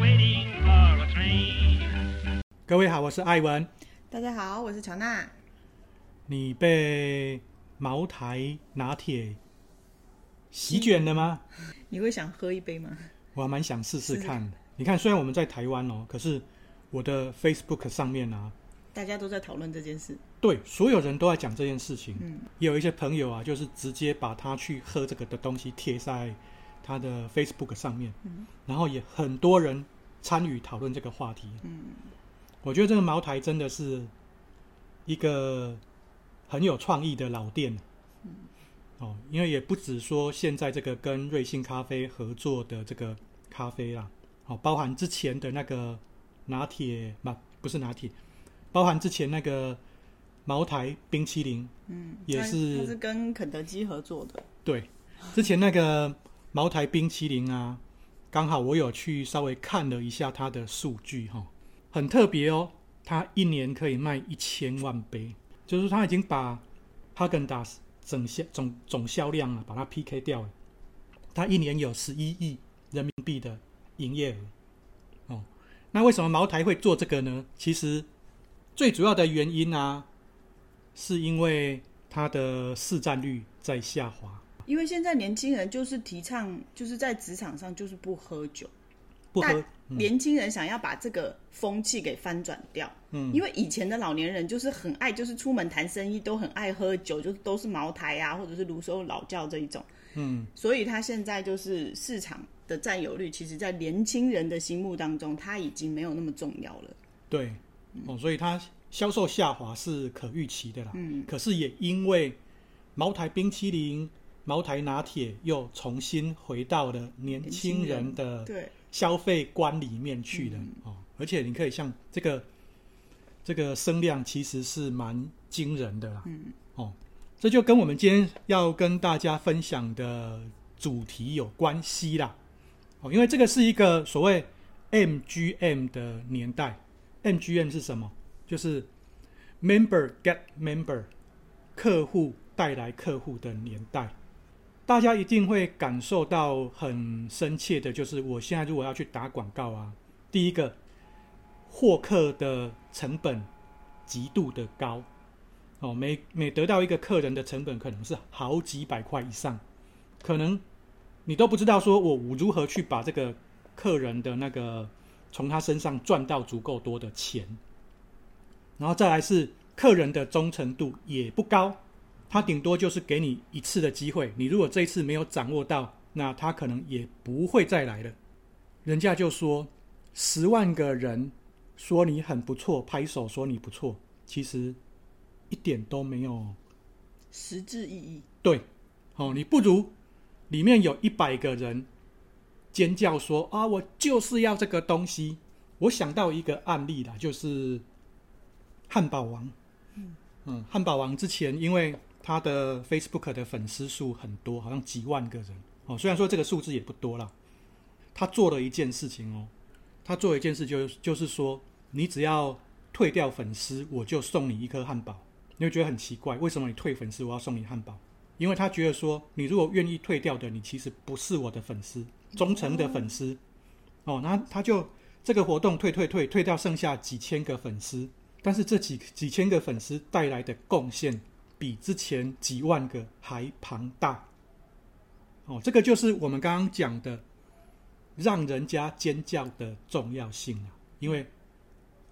waiting for a train. 各位好，我是艾文。大家好，我是乔娜。你被茅台拿铁席卷了吗？你会想喝一杯吗？我还蛮想试试看。你看，虽然我们在台湾哦，可是我的 Facebook 上面啊，大家都在讨论这件事。对，所有人都在讲这件事情。嗯，也有一些朋友啊，就是直接把他去喝这个的东西贴在他的 Facebook 上面。嗯，然后也很多人参与讨论这个话题。嗯，我觉得这个茅台真的是一个很有创意的老店。嗯，哦，因为也不止说现在这个跟瑞幸咖啡合作的这个咖啡啦，哦，包含之前的那个拿铁嘛，不是拿铁，包含之前那个。茅台冰淇淋，嗯，也是，它是跟肯德基合作的。对，之前那个茅台冰淇淋啊，刚好我有去稍微看了一下它的数据哈，很特别哦，它一年可以卖一千万杯，就是它已经把哈根达斯整销总总销量啊，把它 PK 掉了。它一年有十一亿人民币的营业额哦。那为什么茅台会做这个呢？其实最主要的原因啊。是因为它的市占率在下滑，因为现在年轻人就是提倡，就是在职场上就是不喝酒，不喝。嗯、年轻人想要把这个风气给翻转掉，嗯，因为以前的老年人就是很爱，就是出门谈生意都很爱喝酒，就都是茅台啊，或者是泸州老窖这一种，嗯，所以他现在就是市场的占有率，其实在年轻人的心目当中，他已经没有那么重要了。对，哦，所以他。销售下滑是可预期的啦，嗯，可是也因为茅台冰淇淋、茅台拿铁又重新回到了年轻人的消费观里面去了哦，而且你可以像这个这个声量其实是蛮惊人的啦，嗯，哦，这就跟我们今天要跟大家分享的主题有关系啦，哦，因为这个是一个所谓 MGM 的年代，MGM 是什么？就是 member get member，客户带来客户的年代，大家一定会感受到很深切的，就是我现在如果要去打广告啊，第一个获客的成本极度的高，哦，每每得到一个客人的成本可能是好几百块以上，可能你都不知道说我如何去把这个客人的那个从他身上赚到足够多的钱。然后再来是客人的忠诚度也不高，他顶多就是给你一次的机会，你如果这一次没有掌握到，那他可能也不会再来了。人家就说，十万个人说你很不错，拍手说你不错，其实一点都没有实质意义。对，哦，你不如里面有一百个人尖叫说啊，我就是要这个东西。我想到一个案例啦，就是。汉堡王，嗯，汉堡王之前因为他的 Facebook 的粉丝数很多，好像几万个人哦。虽然说这个数字也不多啦，他做了一件事情哦，他做了一件事就就是说，你只要退掉粉丝，我就送你一颗汉堡。你会觉得很奇怪，为什么你退粉丝，我要送你汉堡？因为他觉得说，你如果愿意退掉的，你其实不是我的粉丝，忠诚的粉丝哦。那他就这个活动退退退退掉，剩下几千个粉丝。但是这几几千个粉丝带来的贡献，比之前几万个还庞大。哦，这个就是我们刚刚讲的，让人家尖叫的重要性啊。因为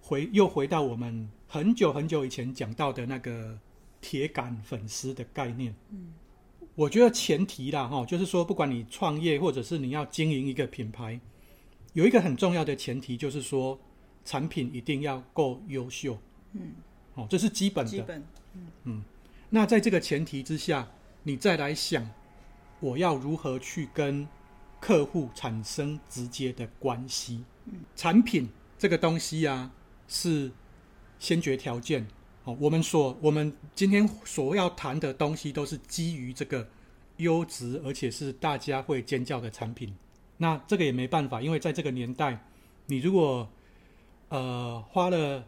回又回到我们很久很久以前讲到的那个铁杆粉丝的概念。嗯，我觉得前提啦，哈，就是说，不管你创业或者是你要经营一个品牌，有一个很重要的前提，就是说。产品一定要够优秀，嗯，哦，这是基本的，基本，嗯嗯。那在这个前提之下，你再来想，我要如何去跟客户产生直接的关系？嗯，产品这个东西啊，是先决条件。哦，我们所我们今天所要谈的东西，都是基于这个优质而且是大家会尖叫的产品。那这个也没办法，因为在这个年代，你如果呃，花了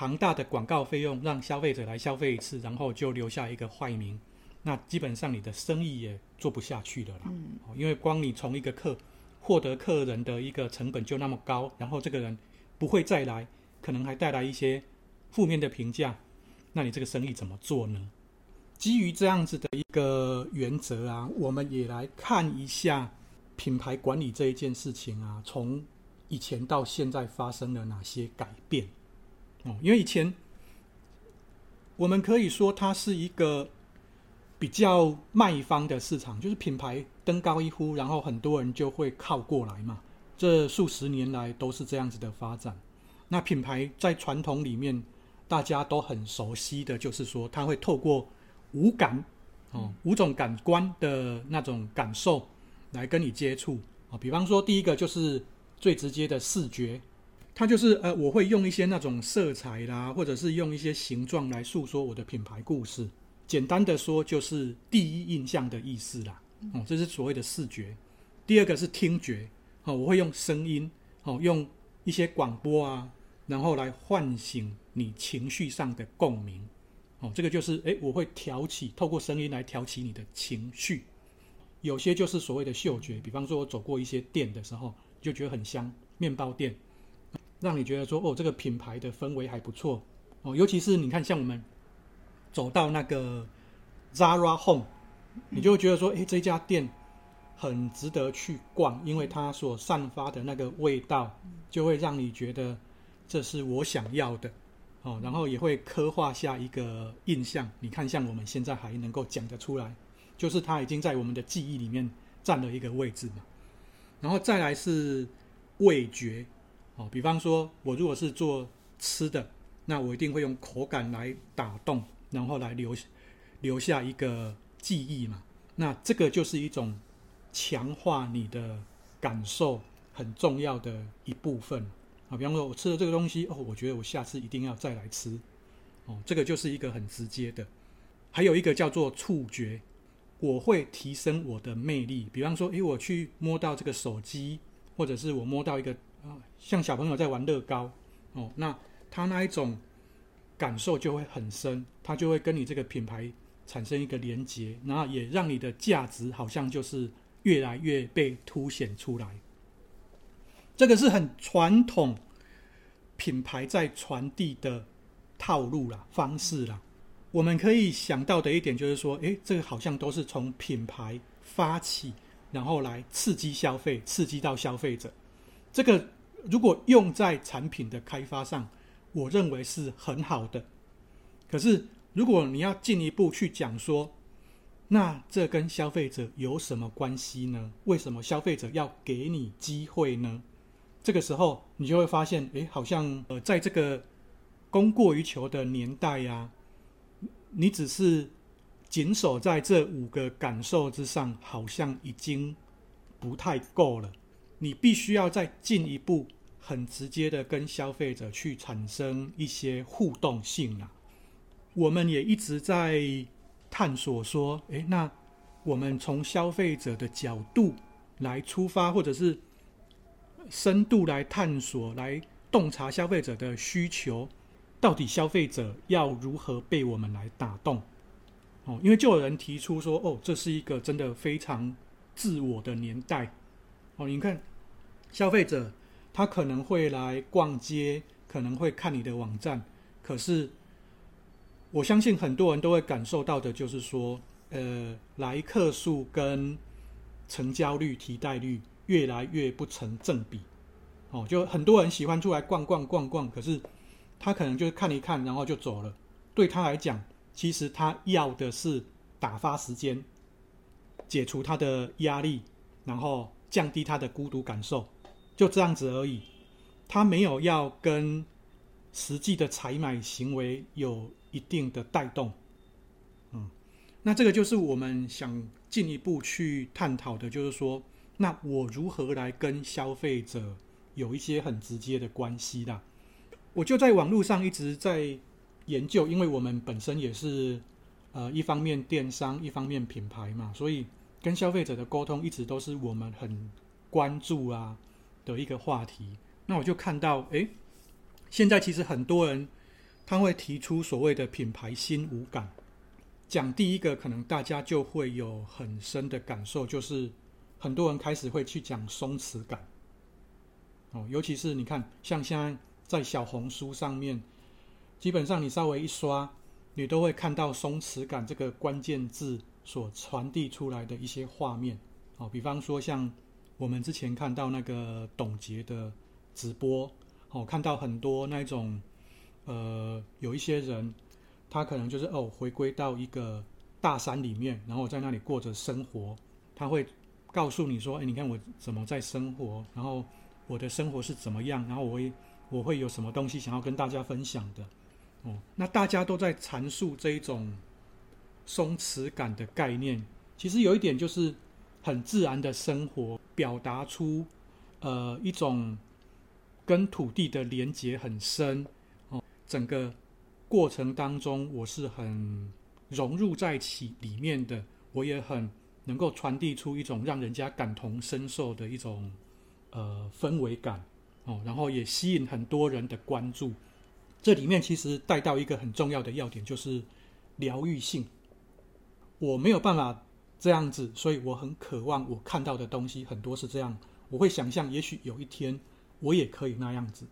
庞大的广告费用让消费者来消费一次，然后就留下一个坏名，那基本上你的生意也做不下去了啦。嗯，因为光你从一个客获得客人的一个成本就那么高，然后这个人不会再来，可能还带来一些负面的评价，那你这个生意怎么做呢？基于这样子的一个原则啊，我们也来看一下品牌管理这一件事情啊，从以前到现在发生了哪些改变？哦，因为以前我们可以说它是一个比较卖方的市场，就是品牌登高一呼，然后很多人就会靠过来嘛。这数十年来都是这样子的发展。那品牌在传统里面大家都很熟悉的就是说，它会透过五感，哦，五种感官的那种感受来跟你接触啊。比方说，第一个就是最直接的视觉，它就是呃，我会用一些那种色彩啦，或者是用一些形状来诉说我的品牌故事。简单的说，就是第一印象的意思啦。哦，这是所谓的视觉。第二个是听觉，哦，我会用声音，哦，用一些广播啊，然后来唤醒你情绪上的共鸣。哦，这个就是诶，我会挑起，透过声音来挑起你的情绪。有些就是所谓的嗅觉，比方说我走过一些店的时候，就觉得很香，面包店，让你觉得说，哦，这个品牌的氛围还不错。哦，尤其是你看，像我们走到那个 Zara Home，你就会觉得说，诶，这家店很值得去逛，因为它所散发的那个味道，就会让你觉得这是我想要的。哦，然后也会刻画下一个印象。你看，像我们现在还能够讲得出来，就是它已经在我们的记忆里面占了一个位置嘛。然后再来是味觉，哦，比方说我如果是做吃的，那我一定会用口感来打动，然后来留留下一个记忆嘛。那这个就是一种强化你的感受很重要的一部分。啊，比方说，我吃了这个东西，哦，我觉得我下次一定要再来吃，哦，这个就是一个很直接的。还有一个叫做触觉，我会提升我的魅力。比方说，诶，我去摸到这个手机，或者是我摸到一个啊，像小朋友在玩乐高，哦，那他那一种感受就会很深，他就会跟你这个品牌产生一个连结，然后也让你的价值好像就是越来越被凸显出来。这个是很传统品牌在传递的套路啦、方式啦。我们可以想到的一点就是说，诶，这个好像都是从品牌发起，然后来刺激消费，刺激到消费者。这个如果用在产品的开发上，我认为是很好的。可是如果你要进一步去讲说，那这跟消费者有什么关系呢？为什么消费者要给你机会呢？这个时候，你就会发现，诶，好像呃，在这个供过于求的年代呀，你只是谨守在这五个感受之上，好像已经不太够了。你必须要再进一步，很直接的跟消费者去产生一些互动性啊。我们也一直在探索说，诶，那我们从消费者的角度来出发，或者是。深度来探索，来洞察消费者的需求，到底消费者要如何被我们来打动？哦，因为就有人提出说，哦，这是一个真的非常自我的年代。哦，你看，消费者他可能会来逛街，可能会看你的网站，可是我相信很多人都会感受到的，就是说，呃，来客数跟成交率、提袋率。越来越不成正比，哦，就很多人喜欢出来逛逛逛逛，可是他可能就是看一看，然后就走了。对他来讲，其实他要的是打发时间，解除他的压力，然后降低他的孤独感受，就这样子而已。他没有要跟实际的采买行为有一定的带动。嗯，那这个就是我们想进一步去探讨的，就是说。那我如何来跟消费者有一些很直接的关系啦？我就在网络上一直在研究，因为我们本身也是呃一方面电商，一方面品牌嘛，所以跟消费者的沟通一直都是我们很关注啊的一个话题。那我就看到，诶，现在其实很多人他会提出所谓的品牌新五感，讲第一个可能大家就会有很深的感受，就是。很多人开始会去讲松弛感。哦，尤其是你看，像现在在小红书上面，基本上你稍微一刷，你都会看到松弛感这个关键字所传递出来的一些画面。哦，比方说像我们之前看到那个董洁的直播，哦，看到很多那种，呃，有一些人，他可能就是哦，回归到一个大山里面，然后在那里过着生活，他会告诉你说，哎，你看我怎么在生活，然后我的生活是怎么样，然后我会我会有什么东西想要跟大家分享的，哦，那大家都在阐述这一种松弛感的概念，其实有一点就是。很自然的生活，表达出呃一种跟土地的连结很深哦。整个过程当中，我是很融入在其里面的，我也很能够传递出一种让人家感同身受的一种呃氛围感哦，然后也吸引很多人的关注。这里面其实带到一个很重要的要点，就是疗愈性。我没有办法。这样子，所以我很渴望我看到的东西很多是这样。我会想象，也许有一天我也可以那样子。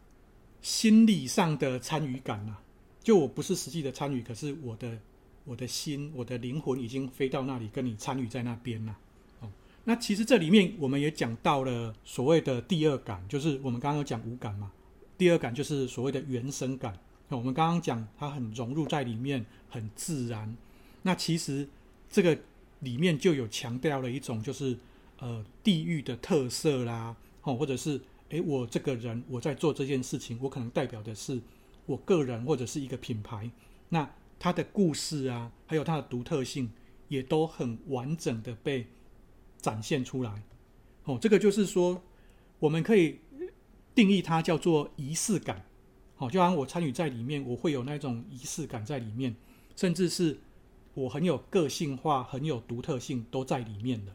心理上的参与感呐、就我不是实际的参与，可是我的我的心、我的灵魂已经飞到那里，跟你参与在那边了。哦，那其实这里面我们也讲到了所谓的第二感，就是我们刚刚有讲五感嘛。第二感就是所谓的原生感。那我们刚刚讲它很融入在里面，很自然。那其实这个。里面就有强调了一种，就是呃地域的特色啦，哦，或者是诶，我这个人我在做这件事情，我可能代表的是我个人或者是一个品牌，那它的故事啊，还有它的独特性，也都很完整的被展现出来。哦，这个就是说，我们可以定义它叫做仪式感。好，就像我参与在里面，我会有那种仪式感在里面，甚至是。我很有个性化，很有独特性，都在里面的。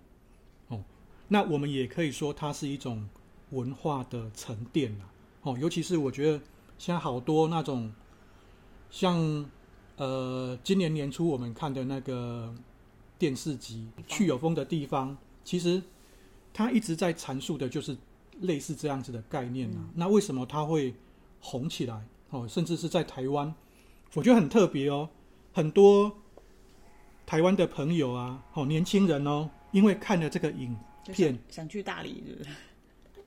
哦，那我们也可以说它是一种文化的沉淀啦。哦，尤其是我觉得现在好多那种像呃，今年年初我们看的那个电视集《去有风的地方》，其实它一直在阐述的就是类似这样子的概念啊。那为什么它会红起来？哦，甚至是在台湾，我觉得很特别哦，很多。台湾的朋友啊，好年轻人哦，因为看了这个影片，想去大理，是不是？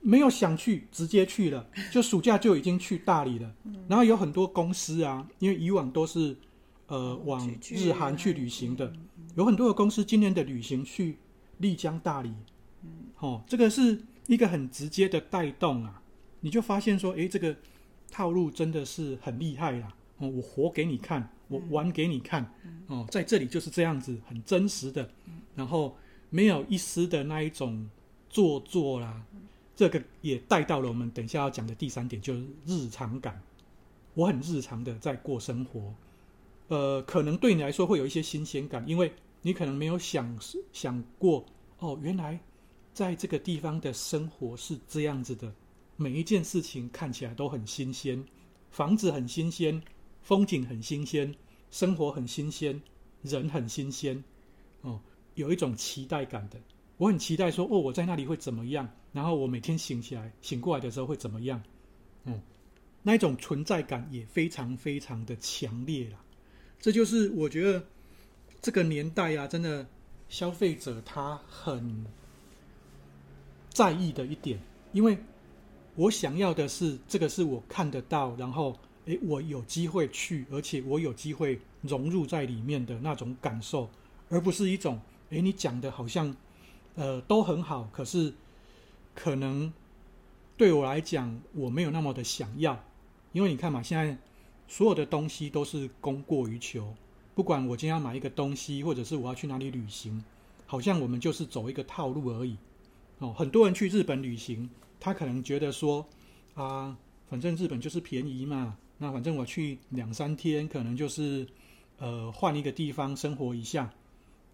没有想去，直接去了，就暑假就已经去大理了。然后有很多公司啊，因为以往都是呃往日韩去旅行的，有很多的公司今年的旅行去丽江、大理，哦，这个是一个很直接的带动啊，你就发现说，诶，这个套路真的是很厉害啦。哦，我活给你看，我玩给你看，哦，在这里就是这样子，很真实的，然后没有一丝的那一种做作啦，这个也带到了我们等一下要讲的第三点，就是日常感。我很日常的在过生活，呃，可能对你来说会有一些新鲜感，因为你可能没有想想过，哦，原来在这个地方的生活是这样子的，每一件事情看起来都很新鲜，房子很新鲜。风景很新鲜，生活很新鲜，人很新鲜，哦，有一种期待感的。我很期待说，哦，我在那里会怎么样？然后我每天醒起来、醒过来的时候会怎么样？嗯，那一种存在感也非常非常的强烈啦。这就是我觉得这个年代啊，真的消费者他很在意的一点，因为我想要的是这个是我看得到，然后。诶，我有机会去，而且我有机会融入在里面的那种感受，而不是一种诶，你讲的好像，呃，都很好，可是可能对我来讲，我没有那么的想要，因为你看嘛，现在所有的东西都是供过于求，不管我今天要买一个东西，或者是我要去哪里旅行，好像我们就是走一个套路而已。哦，很多人去日本旅行，他可能觉得说啊，反正日本就是便宜嘛。那反正我去两三天，可能就是，呃，换一个地方生活一下。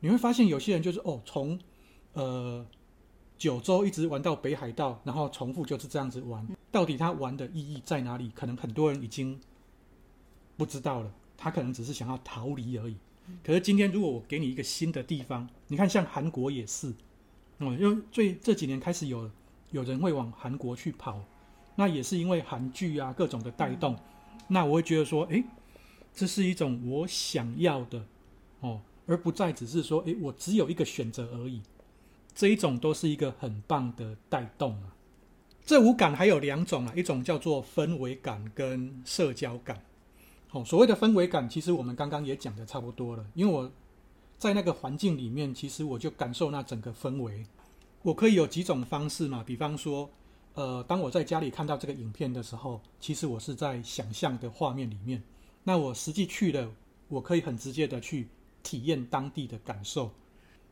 你会发现有些人就是哦，从，呃，九州一直玩到北海道，然后重复就是这样子玩。到底他玩的意义在哪里？可能很多人已经不知道了。他可能只是想要逃离而已。可是今天如果我给你一个新的地方，你看像韩国也是，嗯，因为最这几年开始有有人会往韩国去跑，那也是因为韩剧啊各种的带动，嗯、那我会觉得说，诶，这是一种我想要的哦，而不再只是说，诶，我只有一个选择而已。这一种都是一个很棒的带动啊。这五感还有两种啊，一种叫做氛围感跟社交感。哦，所谓的氛围感，其实我们刚刚也讲的差不多了。因为我在那个环境里面，其实我就感受那整个氛围。我可以有几种方式嘛，比方说，呃，当我在家里看到这个影片的时候，其实我是在想象的画面里面。那我实际去了，我可以很直接的去体验当地的感受。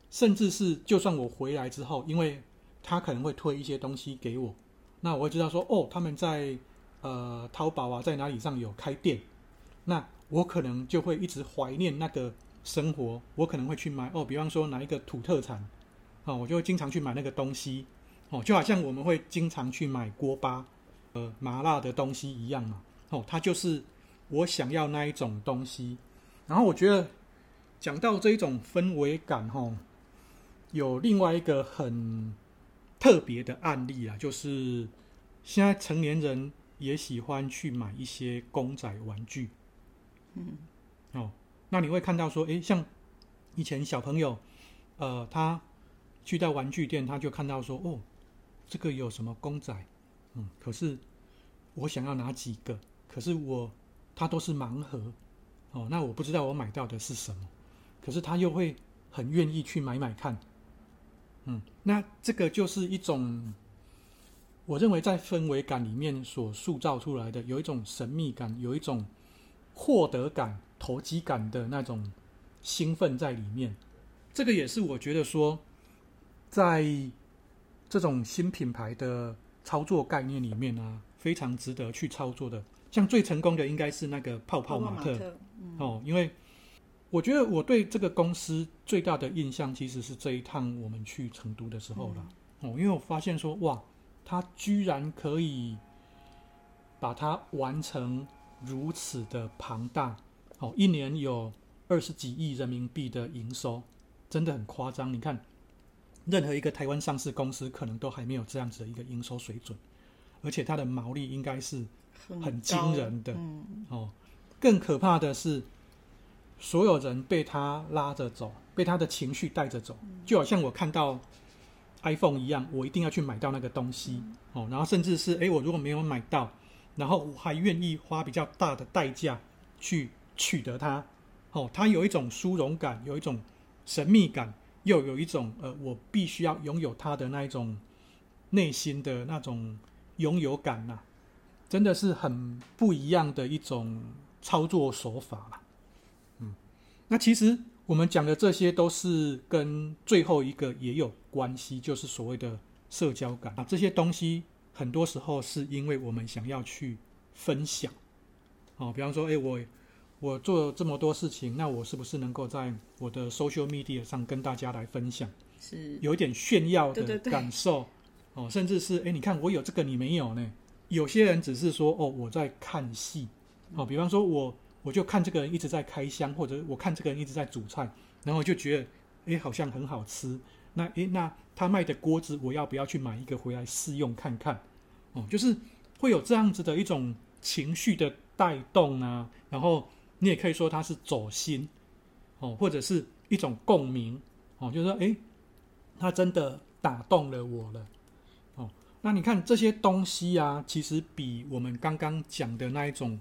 甚至是，就算我回来之后，因为他可能会推一些东西给我，那我会知道说，哦，他们在呃淘宝啊，在哪里上有开店，那我可能就会一直怀念那个生活，我可能会去买哦，比方说哪一个土特产，哦，我就会经常去买那个东西，哦，就好像我们会经常去买锅巴，呃，麻辣的东西一样嘛，哦，它就是我想要那一种东西，然后我觉得讲到这一种氛围感，吼、哦。有另外一个很特别的案例啊，就是现在成年人也喜欢去买一些公仔玩具。嗯，哦，那你会看到说，诶，像以前小朋友，呃，他去到玩具店，他就看到说，哦，这个有什么公仔？嗯，可是我想要哪几个？可是我他都是盲盒，哦，那我不知道我买到的是什么，可是他又会很愿意去买买看。嗯，那这个就是一种，我认为在氛围感里面所塑造出来的，有一种神秘感，有一种获得感、投机感的那种兴奋在里面。这个也是我觉得说，在这种新品牌的操作概念里面啊，非常值得去操作的。像最成功的应该是那个泡泡玛特，嗯、哦，因为。我觉得我对这个公司最大的印象，其实是这一趟我们去成都的时候了。哦，因为我发现说，哇，它居然可以把它完成如此的庞大，哦，一年有二十几亿人民币的营收，真的很夸张。你看，任何一个台湾上市公司可能都还没有这样子的一个营收水准，而且它的毛利应该是很惊人的。哦，更可怕的是。所有人被他拉着走，被他的情绪带着走，就好像我看到 iPhone 一样，我一定要去买到那个东西哦。然后甚至是，诶，我如果没有买到，然后我还愿意花比较大的代价去取得它。哦，它有一种殊荣感，有一种神秘感，又有一种呃，我必须要拥有它的那一种内心的那种拥有感呐，真的是很不一样的一种操作手法啦。那其实我们讲的这些都是跟最后一个也有关系，就是所谓的社交感啊。这些东西很多时候是因为我们想要去分享，哦，比方说，哎，我我做了这么多事情，那我是不是能够在我的 social media 上跟大家来分享？是有一点炫耀的感受，哦，甚至是，诶，你看我有这个，你没有呢？有些人只是说，哦，我在看戏，哦，比方说我。我就看这个人一直在开箱，或者我看这个人一直在煮菜，然后我就觉得，诶，好像很好吃。那，诶，那他卖的锅子，我要不要去买一个回来试用看看？哦，就是会有这样子的一种情绪的带动啊。然后你也可以说它是走心，哦，或者是一种共鸣，哦，就是说，诶，他真的打动了我了。哦，那你看这些东西啊，其实比我们刚刚讲的那一种。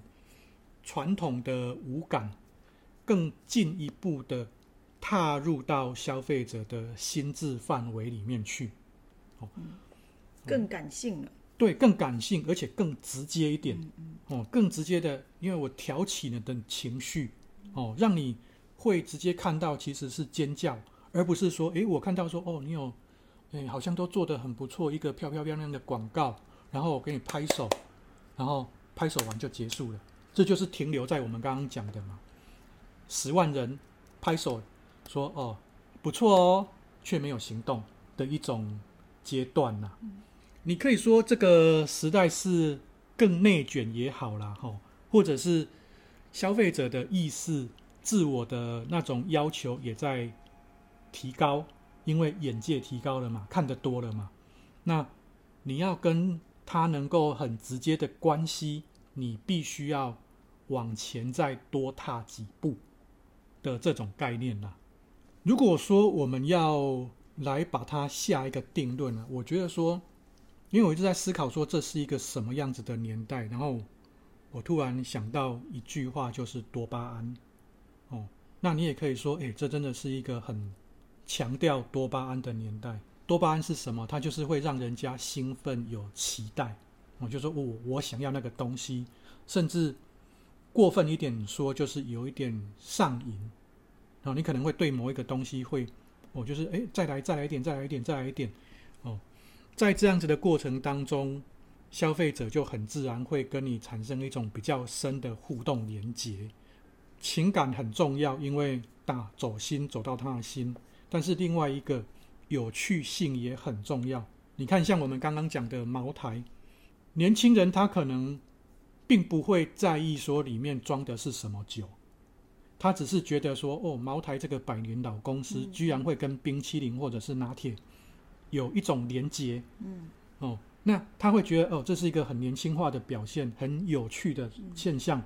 传统的五感更进一步的踏入到消费者的心智范围里面去，哦，更感性了。对，更感性，而且更直接一点，哦，更直接的，因为我挑起了的情绪，哦，让你会直接看到其实是尖叫，而不是说，诶，我看到说，哦，你有，诶，好像都做得很不错，一个漂漂亮亮的广告，然后我给你拍手，然后拍手完就结束了。这就是停留在我们刚刚讲的嘛，十万人拍手说哦不错哦，却没有行动的一种阶段呐、啊。你可以说这个时代是更内卷也好啦，哈，或者是消费者的意识、自我的那种要求也在提高因为眼界提高了嘛，看得多了嘛，那你要跟他能够很直接的关系，你必须要往前再多踏几步的这种概念啦。如果说我们要来把它下一个定论呢，我觉得说，因为我一直在思考说这是一个什么样子的年代，然后我突然想到一句话，就是多巴胺。哦，那你也可以说，诶，这真的是一个很强调多巴胺的年代。多巴胺是什么？它就是会让人家兴奋、有期待。我就说，我我想要那个东西，甚至过分一点说，就是有一点上瘾。哦，你可能会对某一个东西会，哦，就是诶，再来再来一点，再来一点，再来一点。哦，在这样子的过程当中，消费者就很自然会跟你产生一种比较深的互动连接，情感很重要，因为打走心走到他的心。但是另外一个有趣性也很重要。你看，像我们刚刚讲的茅台，年轻人他可能并不会在意说里面装的是什么酒。他只是觉得说，哦，茅台这个百年老公司居然会跟冰淇淋或者是拿铁有一种连接，嗯，哦，那他会觉得，哦，这是一个很年轻化的表现，很有趣的现象。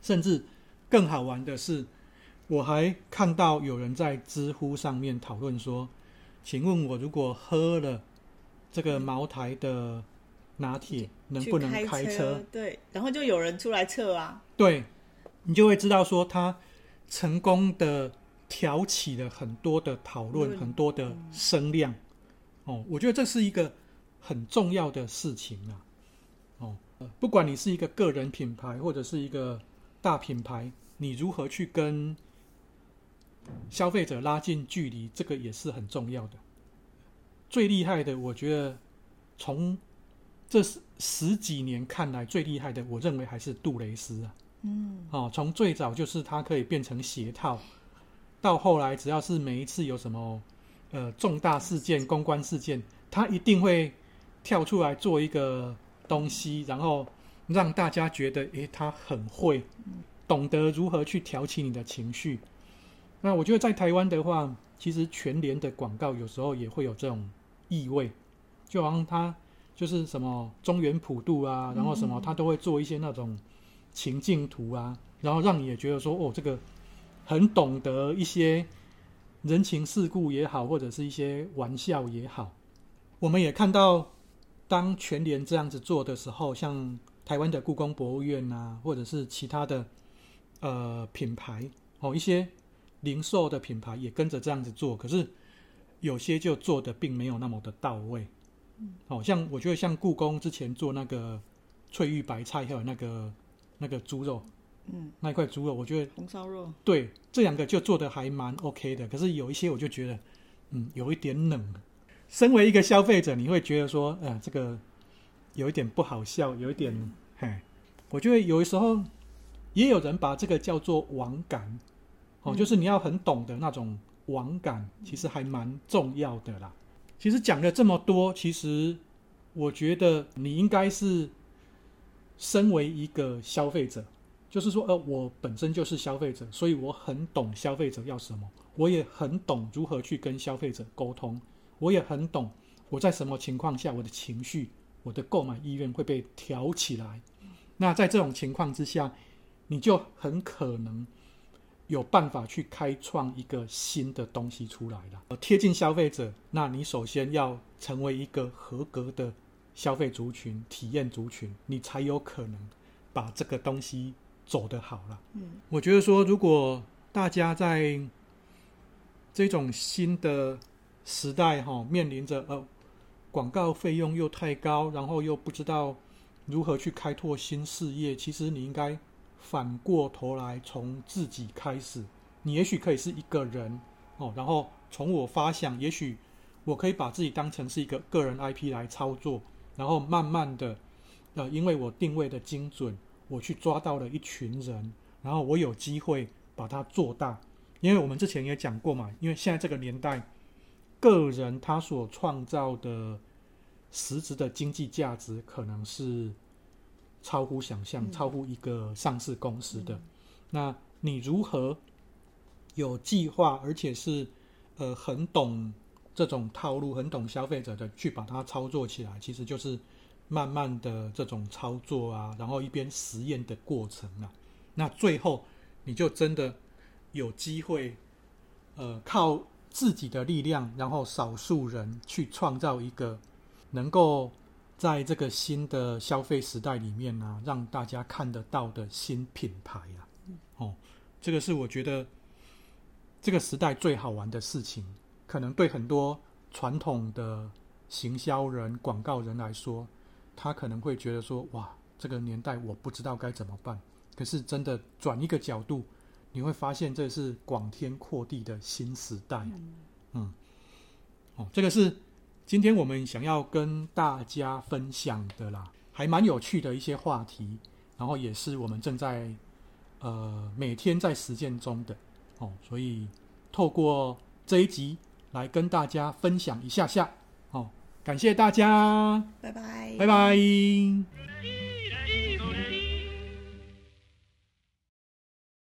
甚至更好玩的是，我还看到有人在知乎上面讨论说，请问我如果喝了这个茅台的拿铁，能不能开车？开车？对，然后就有人出来测啊，对。你就会知道说，他成功的挑起了很多的讨论，很多的声量。哦，我觉得这是一个很重要的事情啊。哦，不管你是一个个人品牌或者是一个大品牌，你如何去跟消费者拉近距离，这个也是很重要的。最厉害的，我觉得从这十十几年看来，最厉害的，我认为还是杜蕾斯啊。嗯，哦，从最早就是它可以变成鞋套，到后来只要是每一次有什么呃重大事件、公关事件，他一定会跳出来做一个东西，然后让大家觉得，诶，他很会，懂得如何去挑起你的情绪。那我觉得在台湾的话，其实全联的广告有时候也会有这种意味，就好像他就是什么中原普渡啊，然后什么他都会做一些那种。情境图啊，然后让你也觉得说，哦，这个很懂得一些人情世故也好，或者是一些玩笑也好。我们也看到，当全联这样子做的时候，像台湾的故宫博物院啊，或者是其他的呃品牌哦，一些零售的品牌也跟着这样子做，可是有些就做的并没有那么的到位。嗯，哦，像我觉得像故宫之前做那个翠玉白菜，还有那个。那个猪肉，嗯，那一块猪肉，我觉得红烧肉，对，这两个就做的还蛮 OK 的。可是有一些我就觉得，嗯，有一点冷。身为一个消费者，你会觉得说，呃，这个有一点不好笑，有一点，嗯、嘿，我觉得有的时候也有人把这个叫做网感，哦，就是你要很懂得那种网感，其实还蛮重要的啦。其实讲了这么多，其实我觉得你应该是。身为一个消费者，就是说，呃，我本身就是消费者，所以我很懂消费者要什么，我也很懂如何去跟消费者沟通，我也很懂我在什么情况下我的情绪、我的购买意愿会被挑起来。那在这种情况之下，你就很可能有办法去开创一个新的东西出来了。贴近消费者，那你首先要成为一个合格的。消费族群、体验族群，你才有可能把这个东西走得好了。嗯，我觉得说，如果大家在这种新的时代哈、哦，面临着呃广告费用又太高，然后又不知道如何去开拓新事业，其实你应该反过头来从自己开始。你也许可以是一个人哦，然后从我发想，也许我可以把自己当成是一个个人 IP 来操作。然后慢慢的，呃，因为我定位的精准，我去抓到了一群人，然后我有机会把它做大。因为我们之前也讲过嘛，因为现在这个年代，个人他所创造的实质的经济价值，可能是超乎想象、超乎一个上市公司的。那你如何有计划，而且是呃很懂这种套路，很懂消费者的去把它操作起来，其实就是慢慢的这种操作啊，然后一边实验的过程啊，那最后你就真的有机会，呃，靠自己的力量，然后少数人去创造一个能够在这个新的消费时代里面呢、让大家看得到的新品牌啊，哦，这个是我觉得这个时代最好玩的事情。可能对很多传统的行销人、广告人来说，他可能会觉得说：“哇，这个年代我不知道该怎么办。”可是真的转一个角度，你会发现这是广天阔地的新时代。嗯，嗯，哦，这个是今天我们想要跟大家分享的啦，还蛮有趣的一些话题，然后也是我们正在呃每天在实践中的哦，所以透过这一集。来跟大家分享一下下，好，感谢大家，拜拜，拜拜。